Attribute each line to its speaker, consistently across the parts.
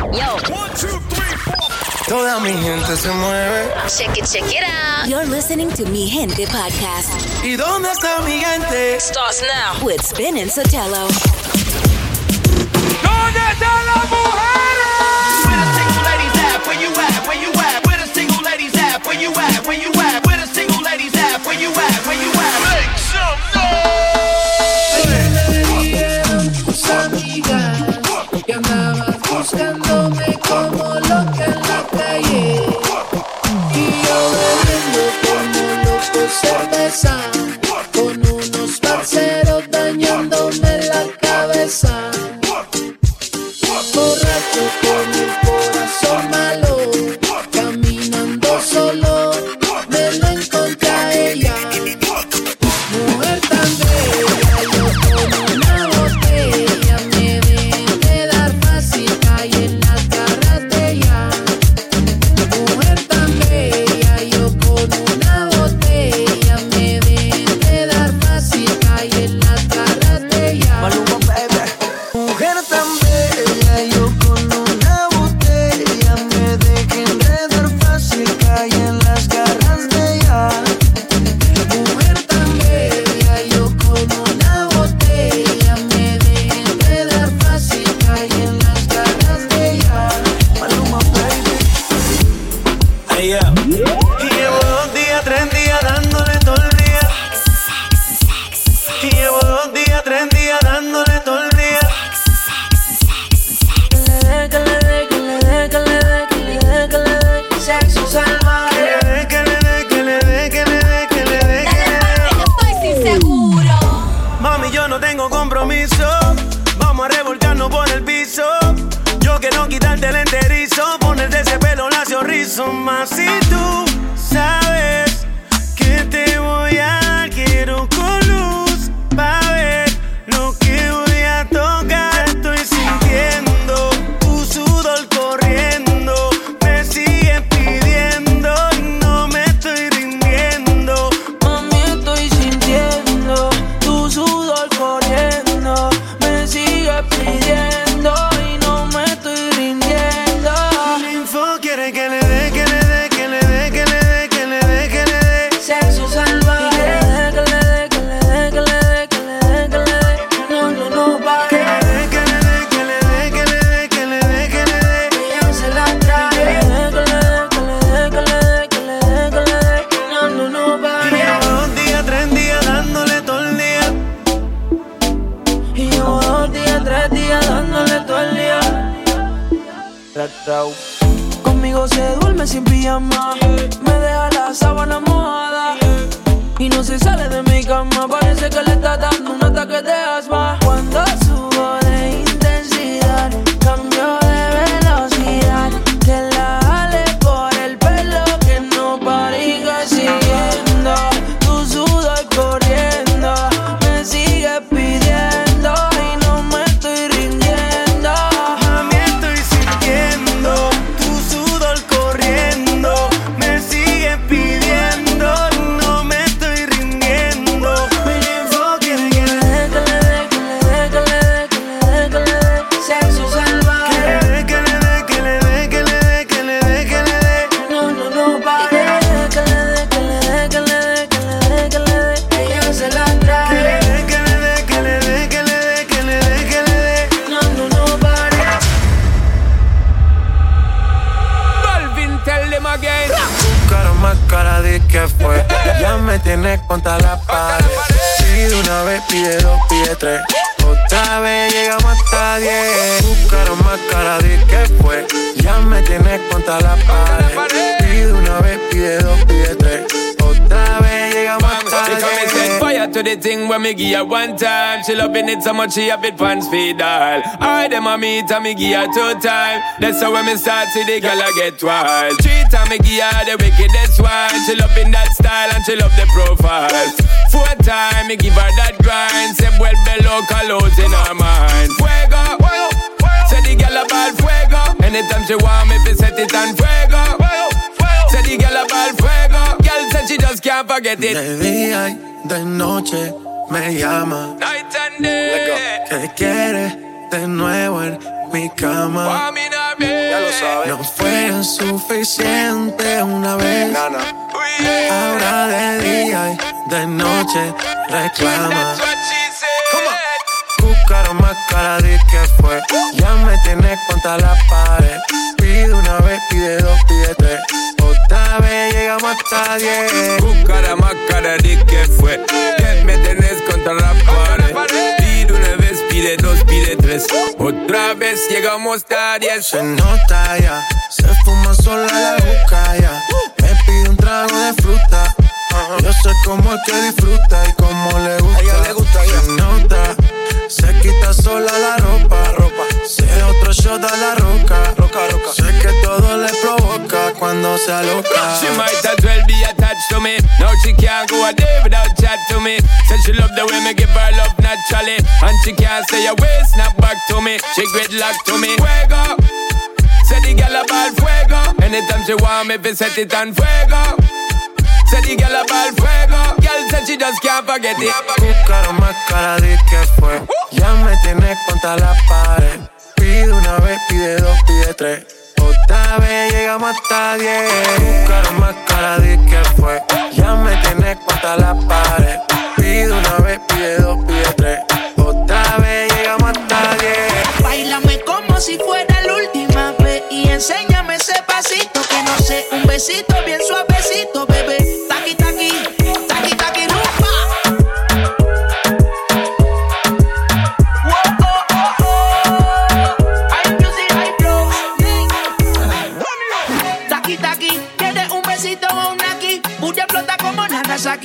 Speaker 1: Yo. One, two, three, four.
Speaker 2: Toda mi gente se mueve.
Speaker 1: Check it, check it out.
Speaker 3: You're listening to Mi Gente podcast.
Speaker 2: ¿Y dónde está mi gente?
Speaker 1: Starts now
Speaker 3: with Spin and Sotelo.
Speaker 4: ¿Dónde están las mujeres?
Speaker 5: Where the single ladies at? Where you at? Where you at? Where the single ladies at? Where you at? Where you at?
Speaker 2: Por
Speaker 4: cortesano. see when me give her one time. She loving it so much she have it pants feed all. I them a meet and me give her two time. That's how when me start see the girl I get wild. Three time me give her the wickedest one. She loving that style and she love the profile. Four time me give her that grind. Say well below colors in her mind. Fuego, fuego. Say the girl about fuego. Anytime she want me, fi set it on fuego. fuego. Say the girl about fuego. Girl said she just can't forget it.
Speaker 2: De día y de noche me llama.
Speaker 4: Night and day.
Speaker 2: ¿Qué quieres de nuevo en mi cama?
Speaker 4: Ya lo sabes.
Speaker 6: No fue suficiente una vez. Nana. Ahora de día y de noche reclama. Buscaron más cara de que fue. Ya me tienes contra la pared. Pide una vez, pide dos, pide tres. Otra vez llegamos hasta diez.
Speaker 7: Buscaron más cara que fue. Ya me tenés contra la pared. Pide una vez, pide dos, pide tres. Otra vez llegamos diez.
Speaker 6: Se nota ya, se me.
Speaker 7: Said she love the way me give her love naturally. And she can't say a word, snap back to me. She great gridlock to me. Fuego. Say the girl about fuego. Anytime she want me, fi set it on fuego. Say the girl about fuego. Girl said she just can't forget it.
Speaker 6: Buscaron más cara de que fue. Ya me tienes contra la pared. Pide una vez, pide dos, pide tres. Otra vez llegamos hasta diez. Buscaron más cara de que fue. Ya me tienes contra la pared. Pide una vez, pide dos, pide tres. Otra vez llegamos hasta diez.
Speaker 8: Bailame como si fuera la última vez y enséñame ese pasito que no sé, un besito bien suavecito,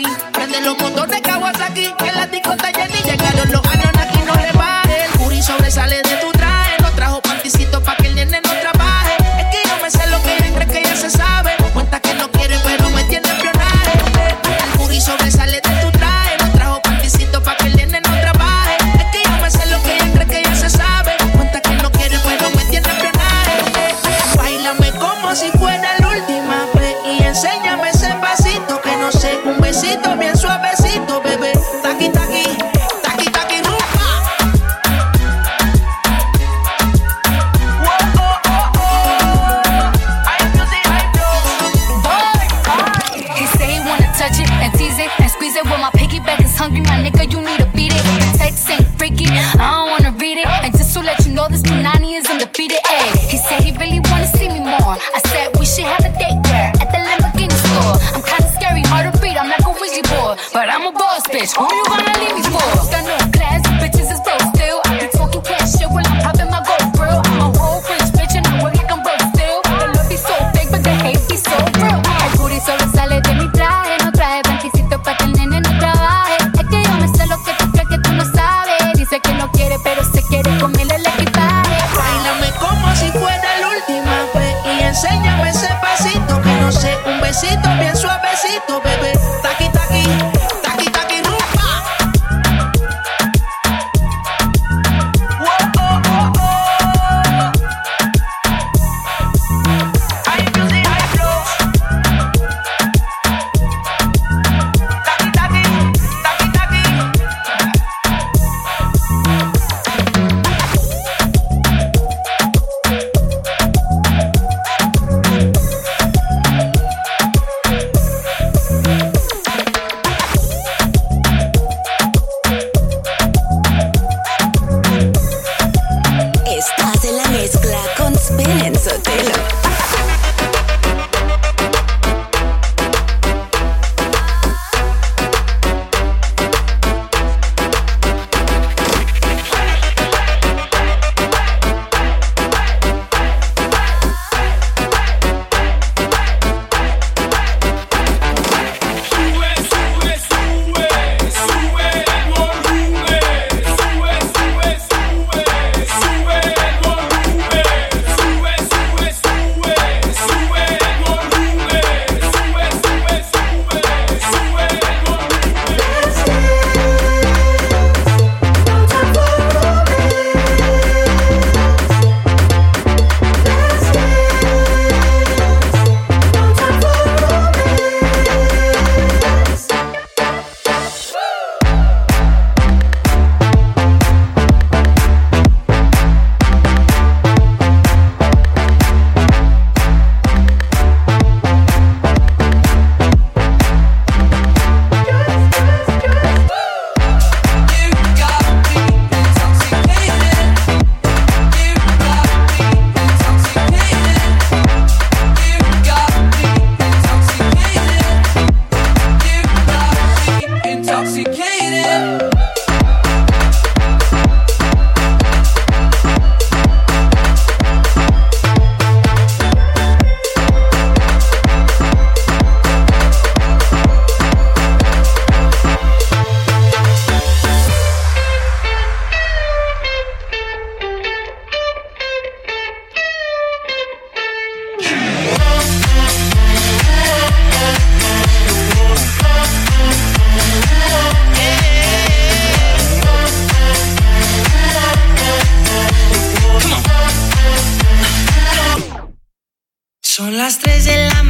Speaker 8: Prende los motores Kawasaki. Que la discota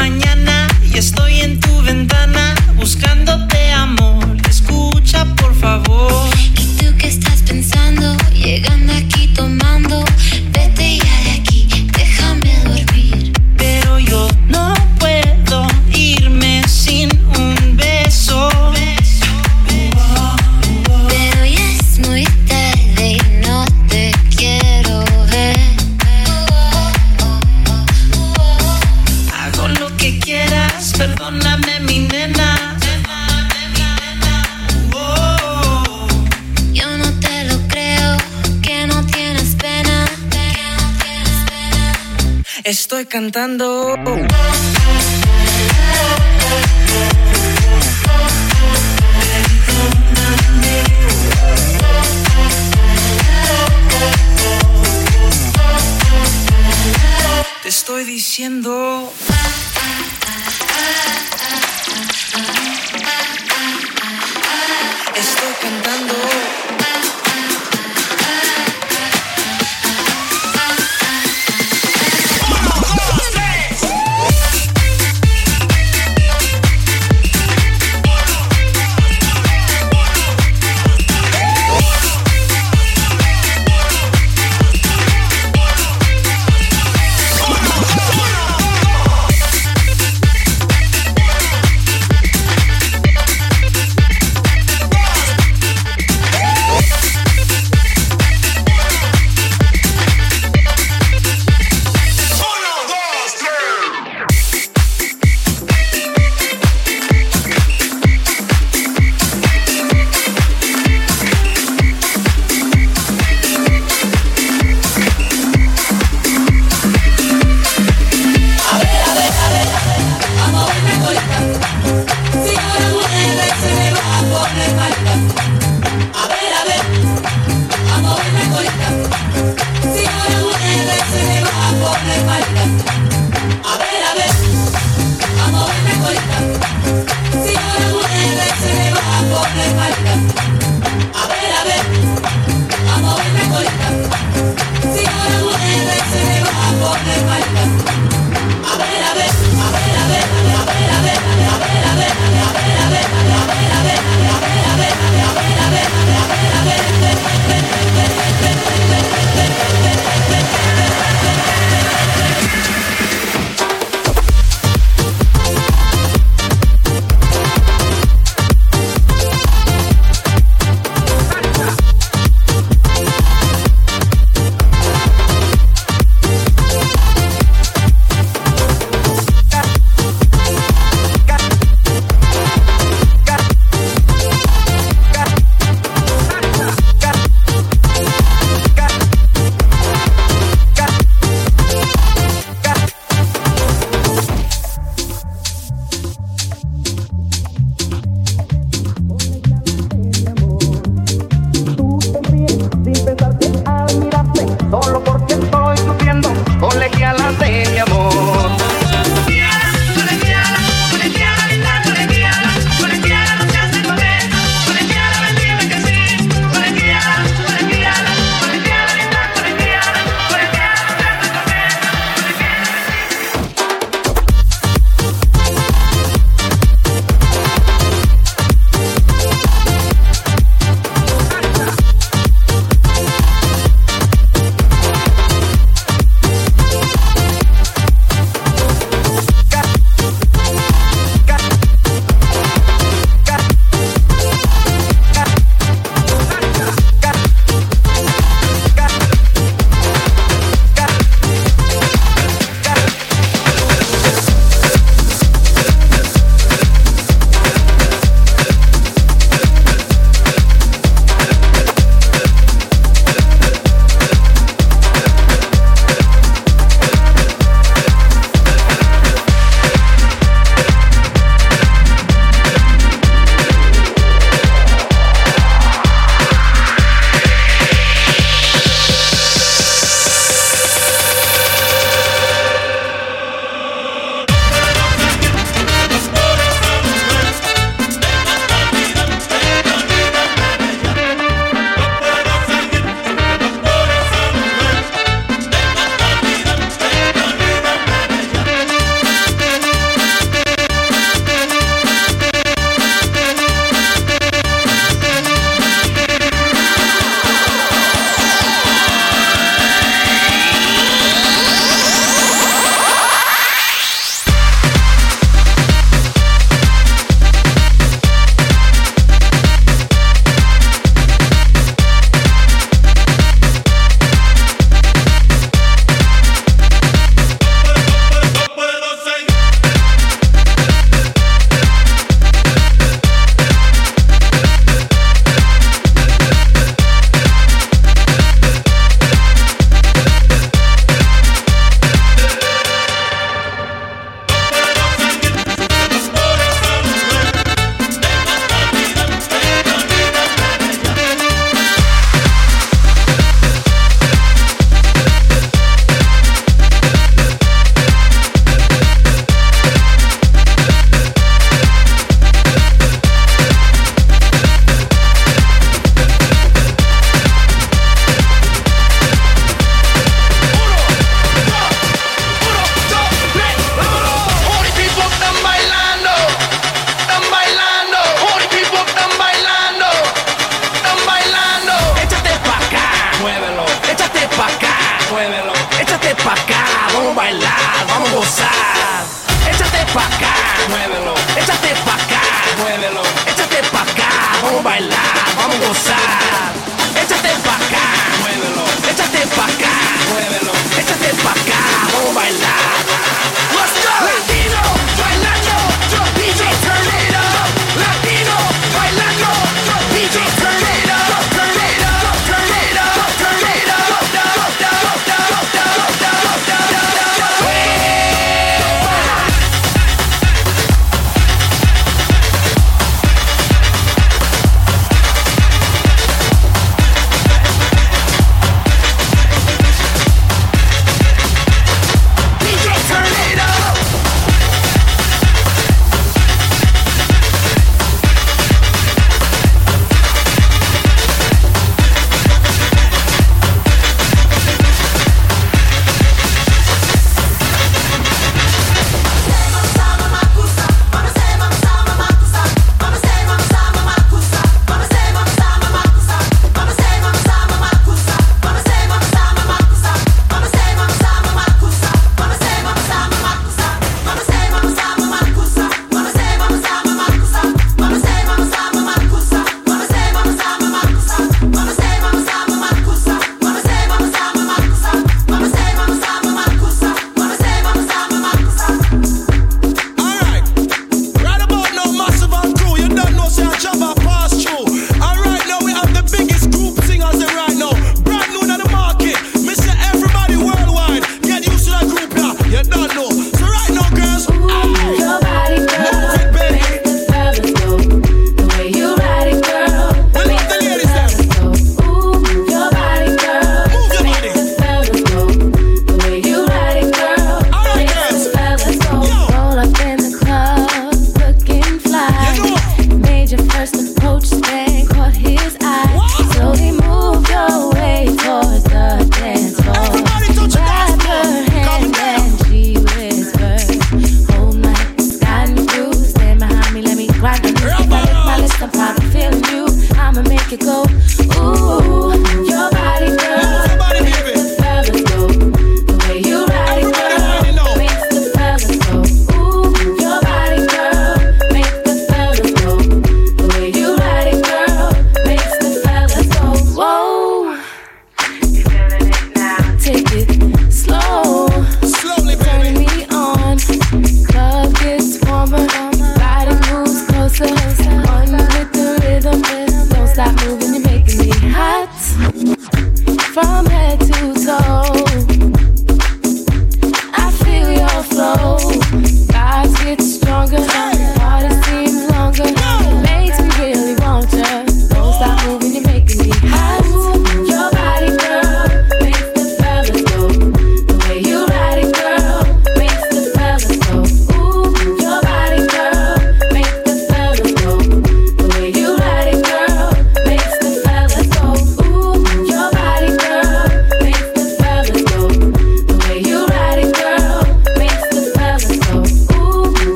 Speaker 9: mañana y estoy en tu ventana buscándote amor. Escucha por favor. cantando. Te estoy diciendo.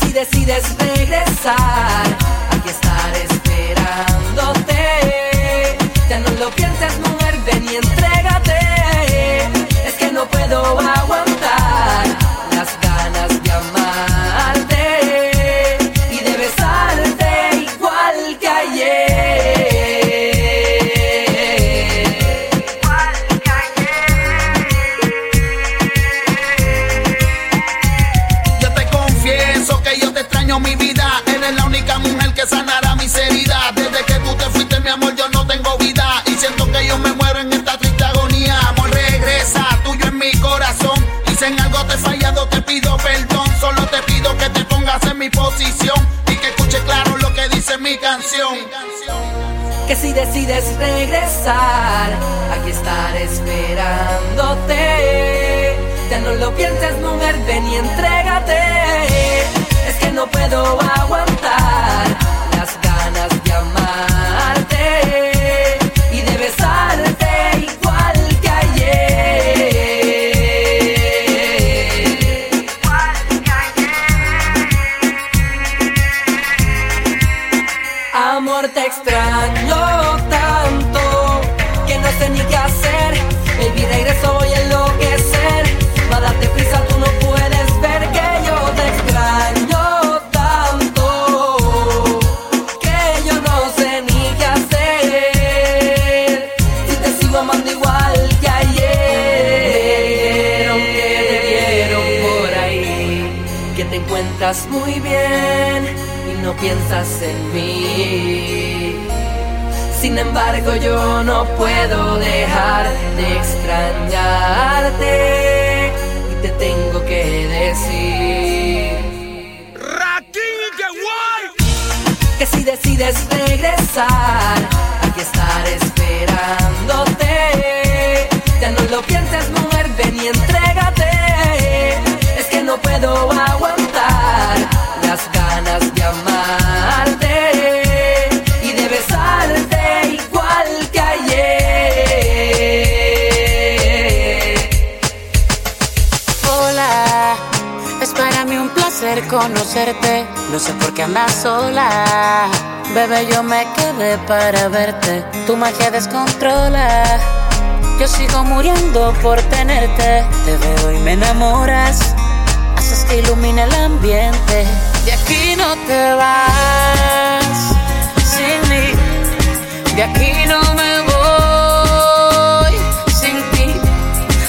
Speaker 10: Decides regresar, aquí estaré esperándote. Ya no lo pienses, mujer, ven y entrégate. Es que no puedo aguantar
Speaker 11: mi posición. Y que escuche claro lo que dice mi canción.
Speaker 10: que si decides regresar, aquí estaré esperándote. Ya no lo pienses, mujer, ven y entrégate. Es que no puedo aguantar piensas en mí. Sin embargo, yo no puedo dejar de extrañarte y te tengo que decir que si decides regresar, aquí estaré esperándote. Ya no lo pienses, mujer, ven y entrégate. Es que no puedo aguantar las ganas de amarte
Speaker 12: conocerte. No sé por qué andas sola. Bebé, yo me quedé para verte. Tu magia descontrola. Yo sigo muriendo por tenerte. Te veo y me enamoras. Haces que ilumine el ambiente. De aquí no te vas sin mí. De aquí no me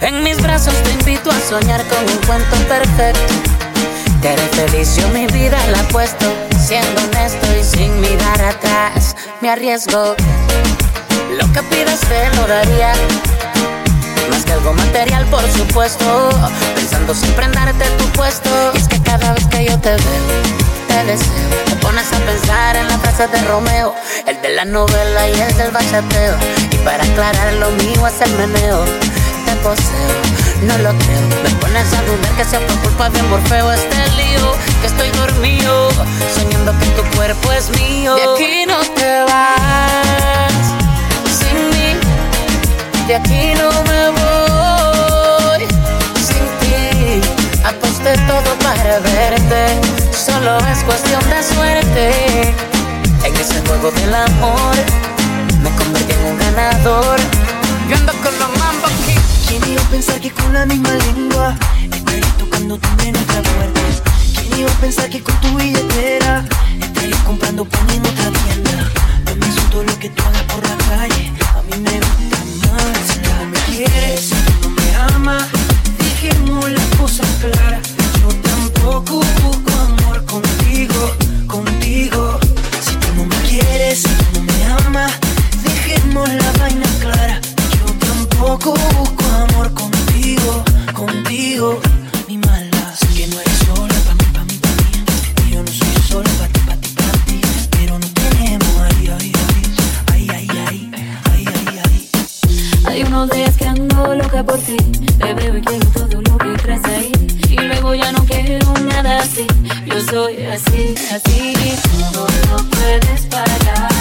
Speaker 12: En mis brazos te invito a soñar con un cuento perfecto. Te haré feliz, yo mi vida la apuesto. Siendo honesto y sin mirar atrás, me arriesgo. Lo que pidas te lo daría. Más que algo material, por supuesto. Pensando siempre en darte tu puesto. Es que cada vez que yo te veo, te deseo. Te pones a pensar en la frase de Romeo, el de la novela y el del bachateo. Y para aclarar lo mío es el meneo. Poseo, no lo creo. Me pones a dudar que sea por culpa de Morfeo este lío. Que estoy dormido, soñando que tu cuerpo es mío. De aquí no te vas sin mí. De aquí no me voy sin ti. Aposté todo para verte. Solo es cuestión de suerte. En ese juego del amor me convertí en un ganador. Yo ando con mambo kings.
Speaker 2: ¿Quién iba a pensar que con la misma lengua estaría tocando también nuestra puerta? ¿Quién iba a pensar que con tu billetera estarías comprando pan en otra tienda? No me asusto lo que tú hagas por la calle, a mí me gusta más. Si tú no me quieres, si tú no me amas, dejemos las cosas claras. Yo tampoco busco amor contigo, contigo. Si tú no me quieres, si tú no me amas, dejemos la vaina clara. Yo tampoco busco mejor, mi mala. Sé que no eres sola, pa' mí, pa' mí, pa' mí.
Speaker 13: Que yo no soy
Speaker 14: sola, pa' ti, pa' ti, pa' ti. Pero no tenemos ay, ay, ay, ay, ay, ay, ay, ay. Hay unos días que ando loca por ti.
Speaker 13: Te veo y quiero
Speaker 14: todo lo que traes ahí. Y luego ya no quiero nada así. Yo soy
Speaker 2: así, A así. No lo puedes parar.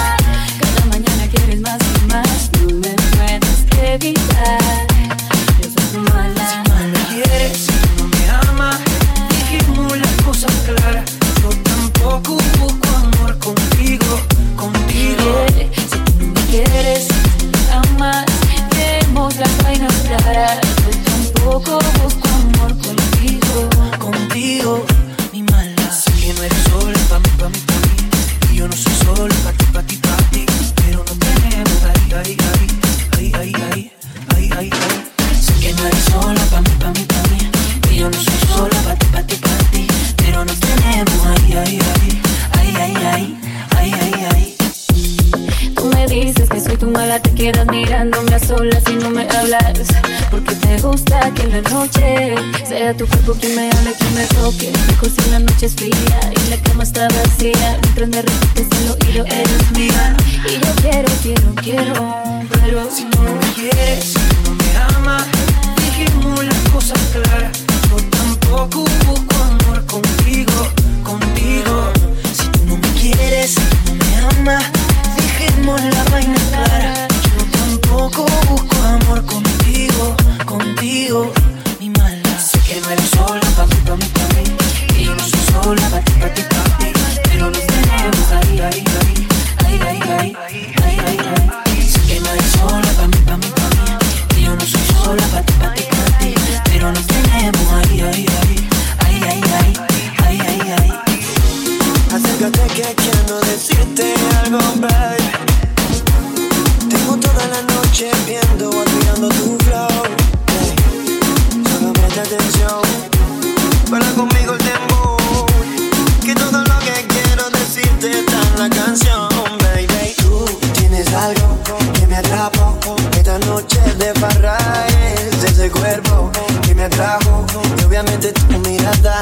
Speaker 2: tu mirada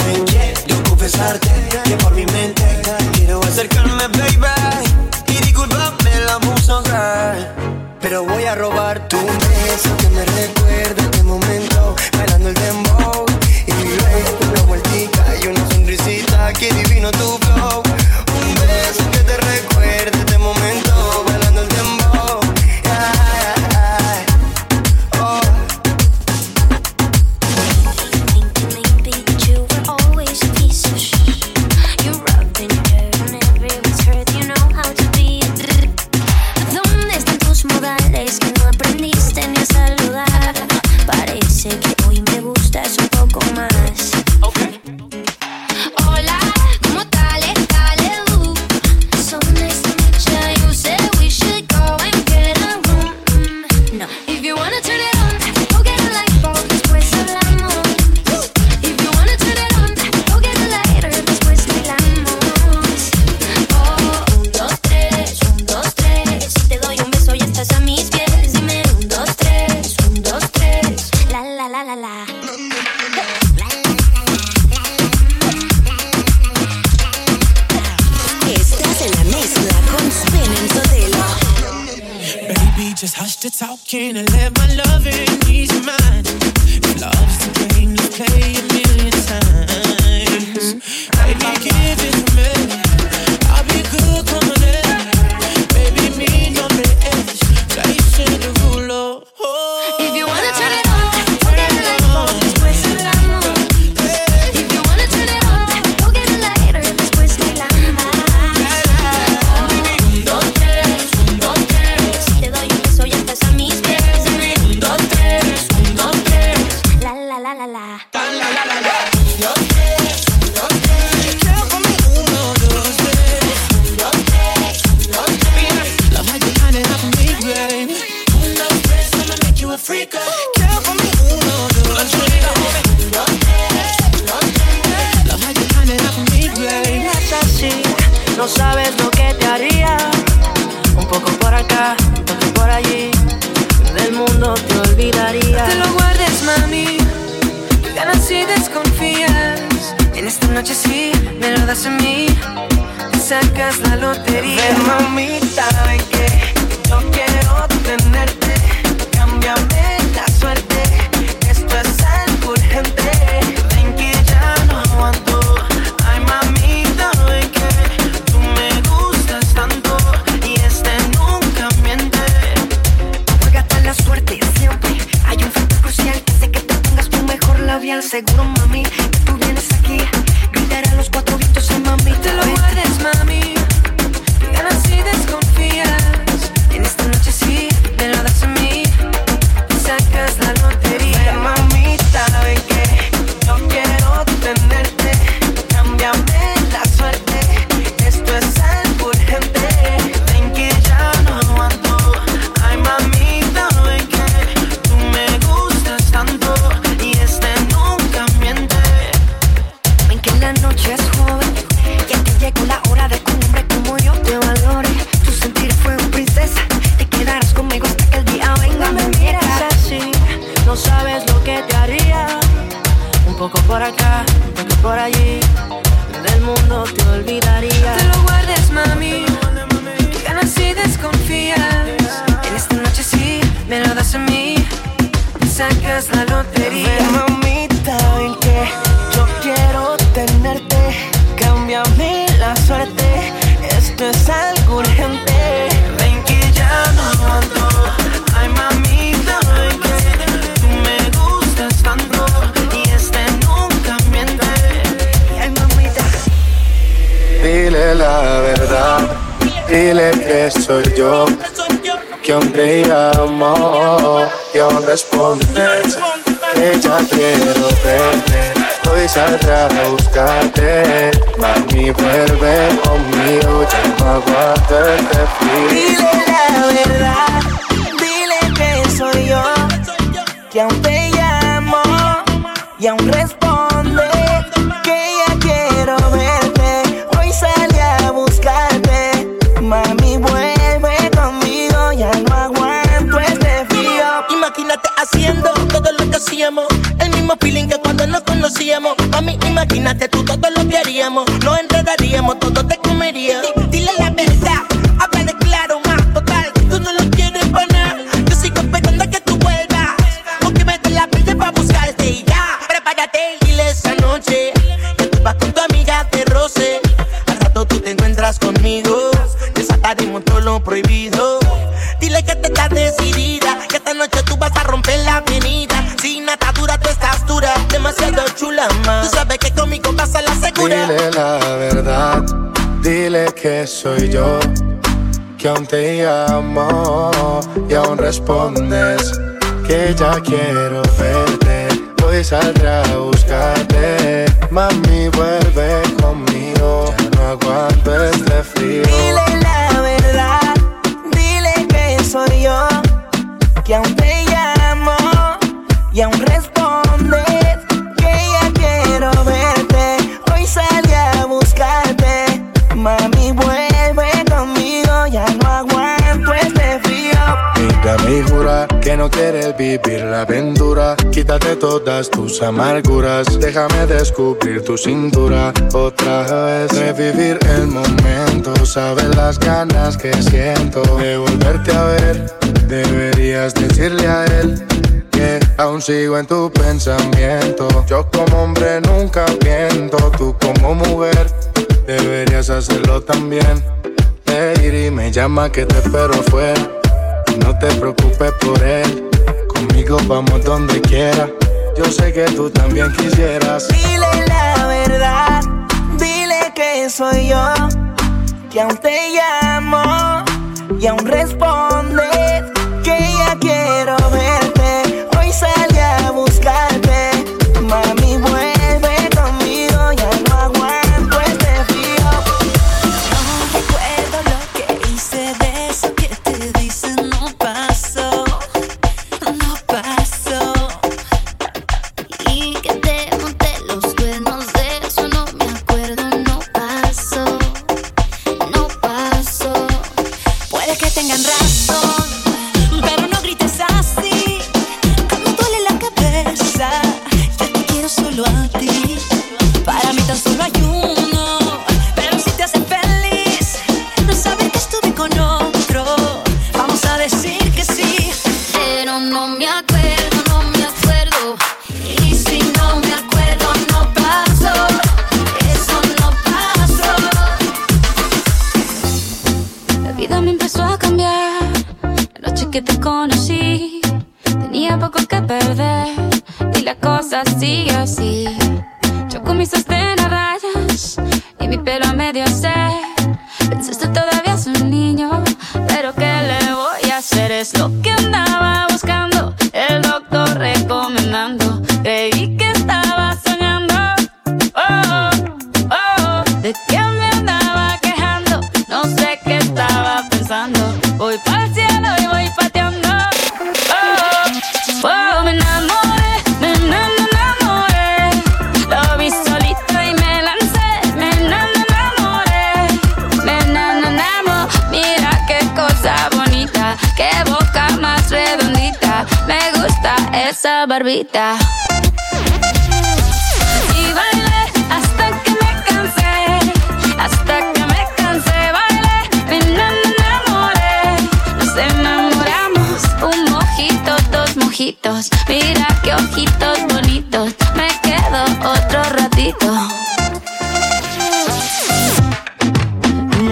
Speaker 2: Yo confesarte que por mi mente Quiero acercarme, baby. Y disculpame la música Pero voy a robar tu beso que me recuerda que te
Speaker 15: estás
Speaker 16: decidida, que esta noche tú vas a romper la avenida. Sin atadura tú estás dura, demasiado chula, más. Tú sabes que conmigo vas a la segura.
Speaker 17: Dile la verdad, dile que soy yo, que aún te amo y aún respondes que ya quiero verte. Hoy saldrá a buscarte, mami vuelve conmigo, ya no aguanto este frío.
Speaker 14: Dile que aún te llamo y aún respeto que no
Speaker 17: quieres vivir la aventura. Quítate todas tus amarguras, déjame descubrir tu cintura otra vez. Revivir el momento, sabes las ganas que siento de volverte a ver. Deberías decirle a él que aún sigo en tu pensamiento. Yo como hombre nunca miento, tú como mujer deberías hacerlo también. Te y me llama que te espero fuera no te preocupes por él, conmigo vamos donde quiera. Yo sé que tú también quisieras.
Speaker 14: Dile la verdad, dile que soy yo, que aún te llamo y aún
Speaker 18: respondo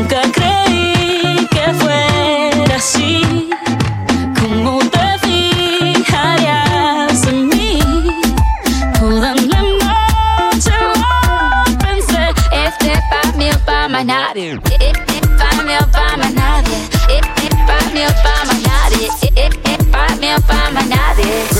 Speaker 18: Nunca creí que fuera así. Como te fijarías en mí.
Speaker 15: Toda
Speaker 13: la noche pensé. Este es pa' mí
Speaker 19: o pa' nadie. Este es pa' mí o pa' nadie. Este es pa' mí o pa' nadie. Este es pa' mí o pa' más nadie.
Speaker 6: Este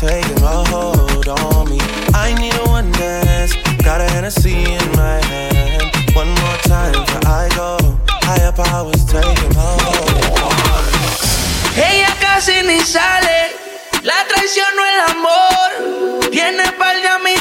Speaker 6: taking a hold on me. I need a one dance, got a Hennessy in my hand. One more time before I go, higher powers taking a hold
Speaker 8: Ella casi ni sale, la traición no el amor, tiene par de